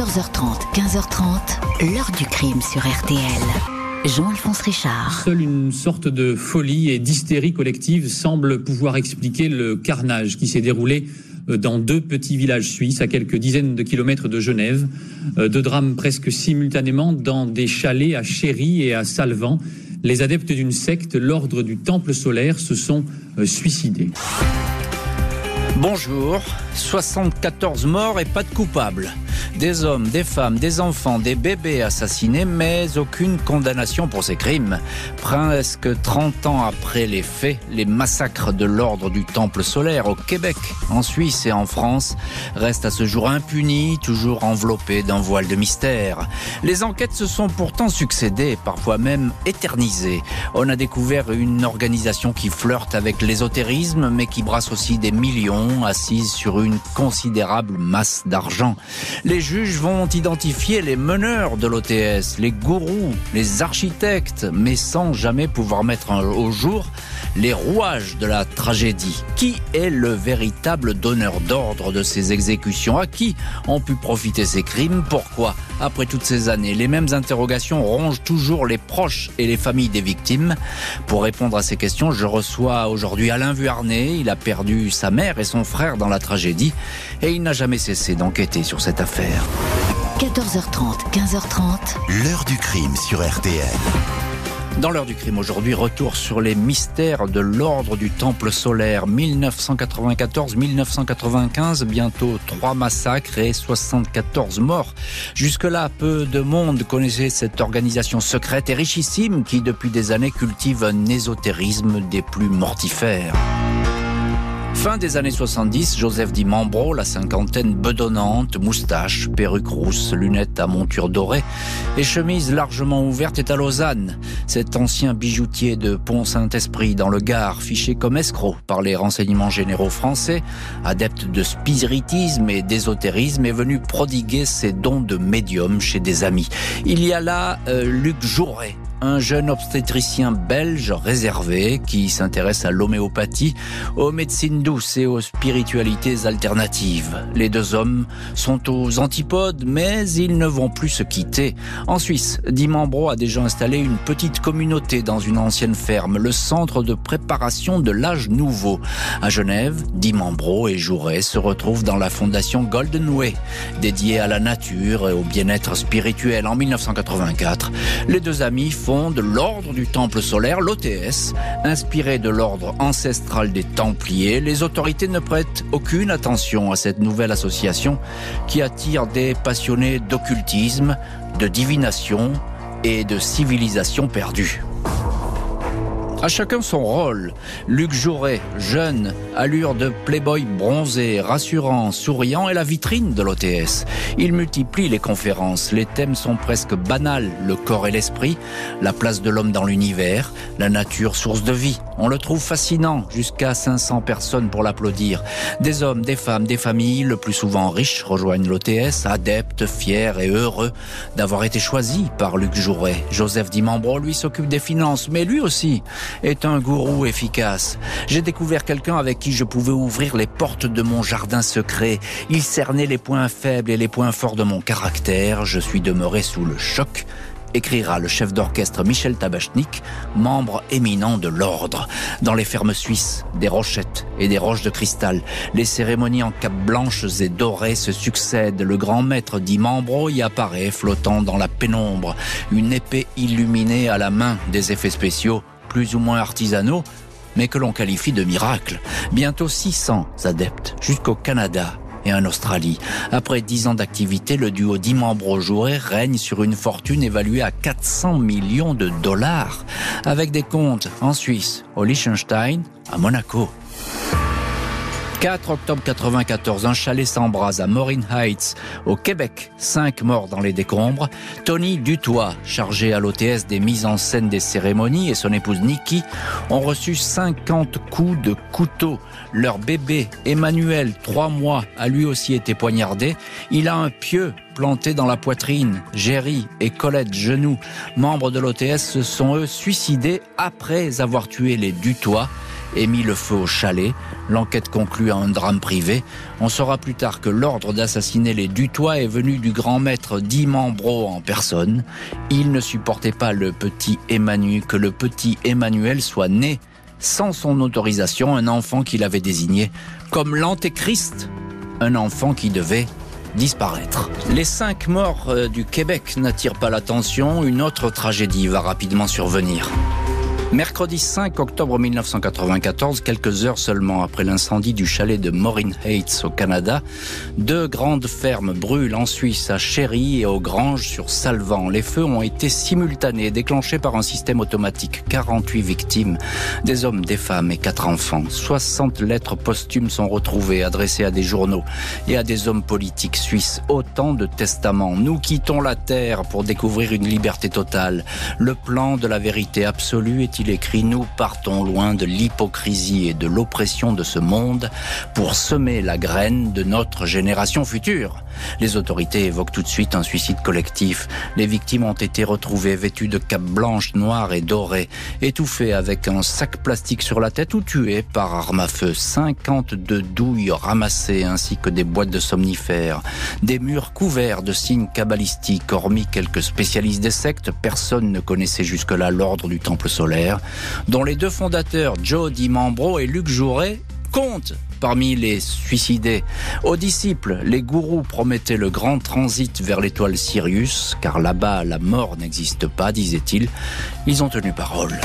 14h30, 15h30, l'heure du crime sur RTL. Jean-Alphonse Richard. Seule une sorte de folie et d'hystérie collective semble pouvoir expliquer le carnage qui s'est déroulé euh, dans deux petits villages suisses à quelques dizaines de kilomètres de Genève. Euh, deux drames presque simultanément dans des chalets à Chéry et à Salvan. Les adeptes d'une secte, l'ordre du Temple solaire, se sont euh, suicidés. Bonjour, 74 morts et pas de coupables. Des hommes, des femmes, des enfants, des bébés assassinés, mais aucune condamnation pour ces crimes. Presque 30 ans après les faits, les massacres de l'ordre du Temple solaire au Québec, en Suisse et en France restent à ce jour impunis, toujours enveloppés d'un voile de mystère. Les enquêtes se sont pourtant succédées, parfois même éternisées. On a découvert une organisation qui flirte avec l'ésotérisme, mais qui brasse aussi des millions assises sur une considérable masse d'argent. Juges vont identifier les meneurs de l'OTS, les gourous, les architectes, mais sans jamais pouvoir mettre au jour les rouages de la tragédie. Qui est le véritable donneur d'ordre de ces exécutions? À qui ont pu profiter ces crimes? Pourquoi Après toutes ces années, les mêmes interrogations rongent toujours les proches et les familles des victimes. Pour répondre à ces questions, je reçois aujourd'hui Alain Vuarnet. Il a perdu sa mère et son frère dans la tragédie et il n'a jamais cessé d'enquêter sur cette affaire. 14h30, 15h30. L'heure du crime sur RTL. Dans l'heure du crime aujourd'hui, retour sur les mystères de l'ordre du Temple solaire 1994-1995, bientôt trois massacres et 74 morts. Jusque-là, peu de monde connaissait cette organisation secrète et richissime qui depuis des années cultive un ésotérisme des plus mortifères. Fin des années 70, Joseph Di Mambro, la cinquantaine bedonnante, moustache, perruque rousse, lunettes à monture dorée et chemise largement ouverte est à Lausanne. Cet ancien bijoutier de Pont-Saint-Esprit dans le Gard, fiché comme escroc par les renseignements généraux français, adepte de spiritisme et d'ésotérisme, est venu prodiguer ses dons de médium chez des amis. Il y a là euh, Luc Jouret, un jeune obstétricien belge réservé qui s'intéresse à l'homéopathie, aux médecines douces et aux spiritualités alternatives. Les deux hommes sont aux antipodes, mais ils ne vont plus se quitter. En Suisse, Dimambro a déjà installé une petite communauté dans une ancienne ferme, le centre de préparation de l'âge nouveau. À Genève, Dimambro et Jouret se retrouvent dans la fondation Golden Way, dédiée à la nature et au bien-être spirituel. En 1984, les deux amis l'ordre du Temple solaire, l'OTS. Inspiré de l'ordre ancestral des Templiers, les autorités ne prêtent aucune attention à cette nouvelle association qui attire des passionnés d'occultisme, de divination et de civilisation perdue. À chacun son rôle. Luc Jouret, jeune, allure de playboy bronzé, rassurant, souriant, est la vitrine de l'OTS. Il multiplie les conférences. Les thèmes sont presque banals. Le corps et l'esprit, la place de l'homme dans l'univers, la nature source de vie. On le trouve fascinant, jusqu'à 500 personnes pour l'applaudir. Des hommes, des femmes, des familles, le plus souvent riches, rejoignent l'OTS, adeptes, fiers et heureux d'avoir été choisis par Luc Jouret. Joseph Dimambro, lui, s'occupe des finances, mais lui aussi est un gourou efficace. J'ai découvert quelqu'un avec qui je pouvais ouvrir les portes de mon jardin secret. Il cernait les points faibles et les points forts de mon caractère. Je suis demeuré sous le choc écrira le chef d'orchestre Michel Tabachnik, membre éminent de l'ordre. Dans les fermes suisses, des rochettes et des roches de cristal, les cérémonies en capes blanches et dorées se succèdent. Le grand maître dit y apparaît, flottant dans la pénombre, une épée illuminée à la main des effets spéciaux plus ou moins artisanaux, mais que l'on qualifie de miracle. Bientôt 600 adeptes, jusqu'au Canada et en Australie. Après 10 ans d'activité, le duo Dimambro-Jouret règne sur une fortune évaluée à 400 millions de dollars, avec des comptes en Suisse, au Liechtenstein, à Monaco. 4 octobre 94, un chalet s'embrase à Morin Heights, au Québec. Cinq morts dans les décombres. Tony Dutoit, chargé à l'OTS des mises en scène des cérémonies, et son épouse Nikki ont reçu 50 coups de couteau. Leur bébé, Emmanuel, trois mois, a lui aussi été poignardé. Il a un pieu planté dans la poitrine. Jerry et Colette Genoux, membres de l'OTS, se sont eux suicidés après avoir tué les Dutoit et mis le feu au chalet. L'enquête conclut à un drame privé. On saura plus tard que l'ordre d'assassiner les Dutois est venu du grand maître Dimambro en personne. Il ne supportait pas le petit Emmanuel, que le petit Emmanuel soit né sans son autorisation, un enfant qu'il avait désigné comme l'antéchrist, un enfant qui devait disparaître. Les cinq morts euh, du Québec n'attirent pas l'attention, une autre tragédie va rapidement survenir. Mercredi 5 octobre 1994, quelques heures seulement après l'incendie du chalet de Morin Heights au Canada, deux grandes fermes brûlent en Suisse à Chéry et au Grange sur Salvan. Les feux ont été simultanés, déclenchés par un système automatique. 48 victimes, des hommes, des femmes et quatre enfants. 60 lettres posthumes sont retrouvées, adressées à des journaux et à des hommes politiques suisses. Autant de testaments. Nous quittons la terre pour découvrir une liberté totale. Le plan de la vérité absolue est il écrit Nous partons loin de l'hypocrisie et de l'oppression de ce monde pour semer la graine de notre génération future. Les autorités évoquent tout de suite un suicide collectif. Les victimes ont été retrouvées vêtues de capes blanches, noires et dorées, étouffées avec un sac plastique sur la tête ou tuées par arme à feu. 52 douilles ramassées ainsi que des boîtes de somnifères. Des murs couverts de signes cabalistiques, hormis quelques spécialistes des sectes, personne ne connaissait jusque-là l'ordre du temple solaire dont les deux fondateurs, Joe DiMambro et Luc Jouret, comptent parmi les suicidés. Aux disciples, les gourous promettaient le grand transit vers l'étoile Sirius, car là-bas la mort n'existe pas, disait-il. Ils ont tenu parole.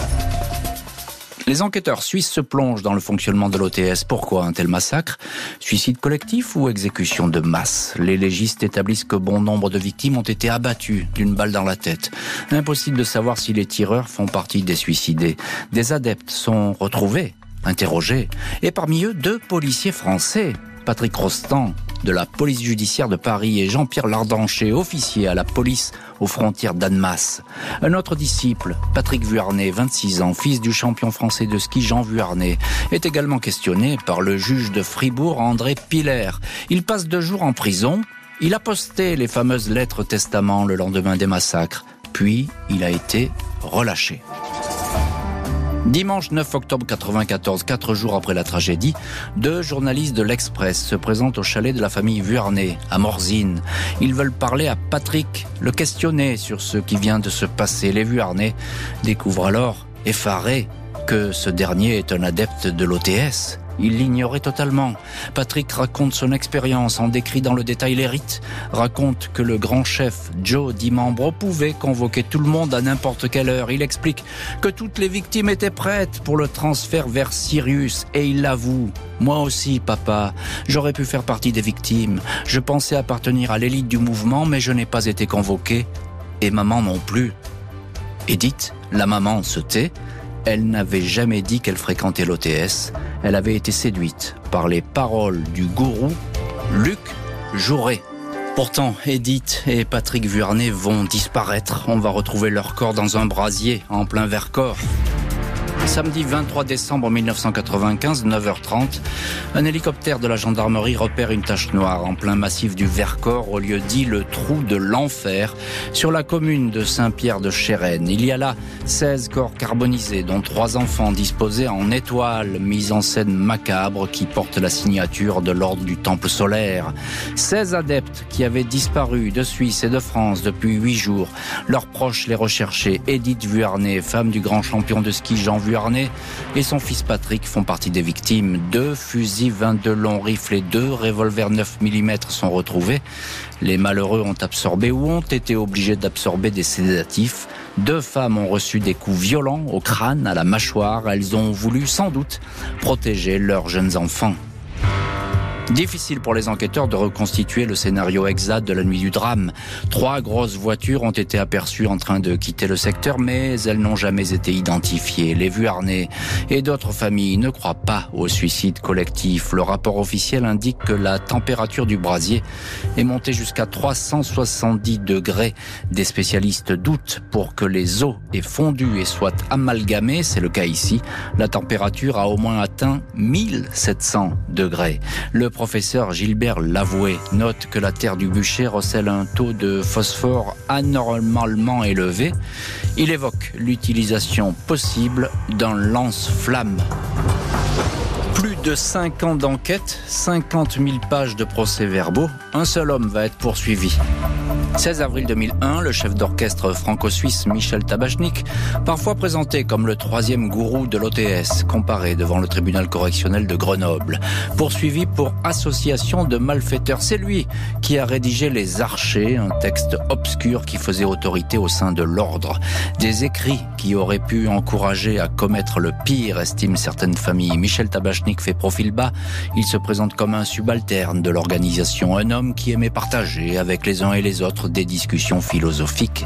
Les enquêteurs suisses se plongent dans le fonctionnement de l'OTS. Pourquoi un tel massacre? Suicide collectif ou exécution de masse? Les légistes établissent que bon nombre de victimes ont été abattues d'une balle dans la tête. Impossible de savoir si les tireurs font partie des suicidés. Des adeptes sont retrouvés, interrogés, et parmi eux deux policiers français. Patrick Rostand de la police judiciaire de Paris et Jean-Pierre Lardancher, officier à la police aux frontières d'Annemasse. Un autre disciple, Patrick Vuarnet, 26 ans, fils du champion français de ski Jean Vuarnet, est également questionné par le juge de Fribourg, André Piller. Il passe deux jours en prison. Il a posté les fameuses lettres testament le lendemain des massacres. Puis, il a été relâché. Dimanche 9 octobre 94, quatre jours après la tragédie, deux journalistes de l'Express se présentent au chalet de la famille Vuarnet, à Morzine. Ils veulent parler à Patrick, le questionner sur ce qui vient de se passer. Les Vuarnet découvrent alors, effarés, que ce dernier est un adepte de l'OTS. Il l'ignorait totalement. Patrick raconte son expérience en décrit dans le détail les rites, raconte que le grand chef Joe Dimambro pouvait convoquer tout le monde à n'importe quelle heure. Il explique que toutes les victimes étaient prêtes pour le transfert vers Sirius et il l'avoue. Moi aussi, papa, j'aurais pu faire partie des victimes. Je pensais appartenir à l'élite du mouvement, mais je n'ai pas été convoqué. Et maman non plus. Edith, la maman, se tait elle n'avait jamais dit qu'elle fréquentait l'OTS. Elle avait été séduite par les paroles du gourou Luc Jouret. Pourtant, Edith et Patrick Vuarnet vont disparaître. On va retrouver leur corps dans un brasier en plein Vercors. Samedi 23 décembre 1995, 9h30, un hélicoptère de la gendarmerie repère une tache noire en plein massif du Vercors, au lieu dit le trou de l'enfer, sur la commune de Saint-Pierre de Chérennes. Il y a là 16 corps carbonisés, dont trois enfants disposés en étoiles, mise en scène macabre qui porte la signature de l'ordre du Temple solaire. 16 adeptes qui avaient disparu de Suisse et de France depuis huit jours. Leurs proches les recherchaient. Edith Vuarnet, femme du grand champion de ski Jean Vuarnet, et son fils Patrick font partie des victimes. Deux fusils 22 longs rifles et deux revolvers 9 mm sont retrouvés. Les malheureux ont absorbé ou ont été obligés d'absorber des sédatifs. Deux femmes ont reçu des coups violents au crâne, à la mâchoire. Elles ont voulu sans doute protéger leurs jeunes enfants. Difficile pour les enquêteurs de reconstituer le scénario exact de la nuit du drame. Trois grosses voitures ont été aperçues en train de quitter le secteur, mais elles n'ont jamais été identifiées. Les Vuarnet et d'autres familles ne croient pas au suicide collectif. Le rapport officiel indique que la température du brasier est montée jusqu'à 370 degrés. Des spécialistes doutent pour que les eaux aient fondu et soient amalgamées. C'est le cas ici. La température a au moins atteint 1700 degrés. Le professeur Gilbert Lavoué note que la terre du bûcher recèle un taux de phosphore anormalement élevé. Il évoque l'utilisation possible d'un lance-flamme. Plus de 5 ans d'enquête, 50 000 pages de procès-verbaux, un seul homme va être poursuivi. 16 avril 2001, le chef d'orchestre franco-suisse Michel Tabachnik, parfois présenté comme le troisième gourou de l'OTS, comparé devant le tribunal correctionnel de Grenoble, poursuivi pour association de malfaiteurs. C'est lui qui a rédigé Les Archers, un texte obscur qui faisait autorité au sein de l'ordre. Des écrits qui auraient pu encourager à commettre le pire, estiment certaines familles. Michel Tabachnik fait profil bas. Il se présente comme un subalterne de l'organisation, un homme qui aimait partager avec les uns et les autres des discussions philosophiques.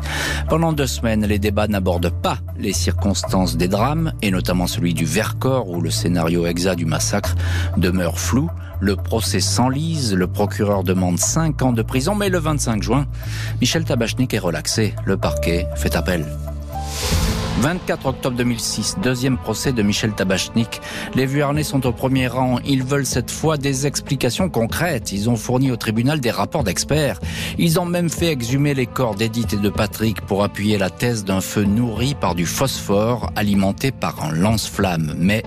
Pendant deux semaines, les débats n'abordent pas les circonstances des drames, et notamment celui du Vercors, où le scénario exact du massacre demeure flou. Le procès s'enlise, le procureur demande cinq ans de prison, mais le 25 juin, Michel Tabachnik est relaxé. Le parquet fait appel. 24 octobre 2006, deuxième procès de Michel Tabachnik. Les Vuarnais sont au premier rang. Ils veulent cette fois des explications concrètes. Ils ont fourni au tribunal des rapports d'experts. Ils ont même fait exhumer les corps d'Edith et de Patrick pour appuyer la thèse d'un feu nourri par du phosphore alimenté par un lance-flamme. Mais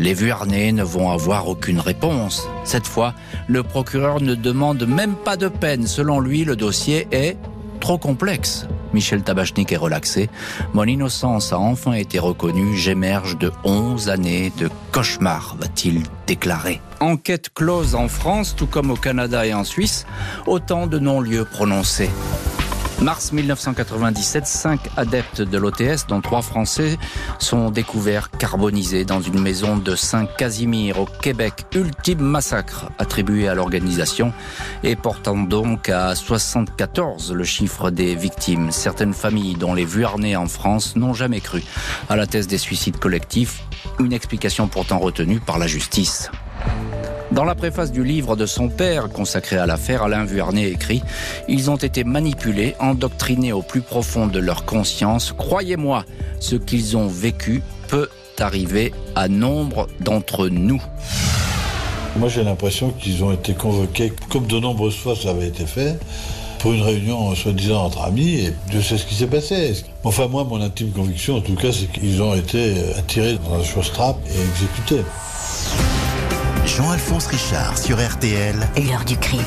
les Vuarnais ne vont avoir aucune réponse. Cette fois, le procureur ne demande même pas de peine. Selon lui, le dossier est trop complexe. Michel Tabachnik est relaxé. Mon innocence a enfin été reconnue. J'émerge de 11 années de cauchemar, va-t-il déclarer. Enquête close en France, tout comme au Canada et en Suisse. Autant de non-lieux prononcés. Mars 1997, cinq adeptes de l'OTS, dont trois Français, sont découverts carbonisés dans une maison de Saint-Casimir au Québec. Ultime massacre attribué à l'organisation et portant donc à 74 le chiffre des victimes. Certaines familles, dont les Vuarnais en France, n'ont jamais cru à la thèse des suicides collectifs, une explication pourtant retenue par la justice. Dans la préface du livre de son père consacré à l'affaire, Alain Vuarnet écrit Ils ont été manipulés, endoctrinés au plus profond de leur conscience. Croyez-moi, ce qu'ils ont vécu peut arriver à nombre d'entre nous. Moi j'ai l'impression qu'ils ont été convoqués, comme de nombreuses fois ça avait été fait, pour une réunion soi-disant entre amis, et Dieu sait ce qui s'est passé. Enfin moi, mon intime conviction en tout cas, c'est qu'ils ont été attirés dans la chose trappe et exécutés. Jean-Alphonse Richard sur RTL. L'heure du crime.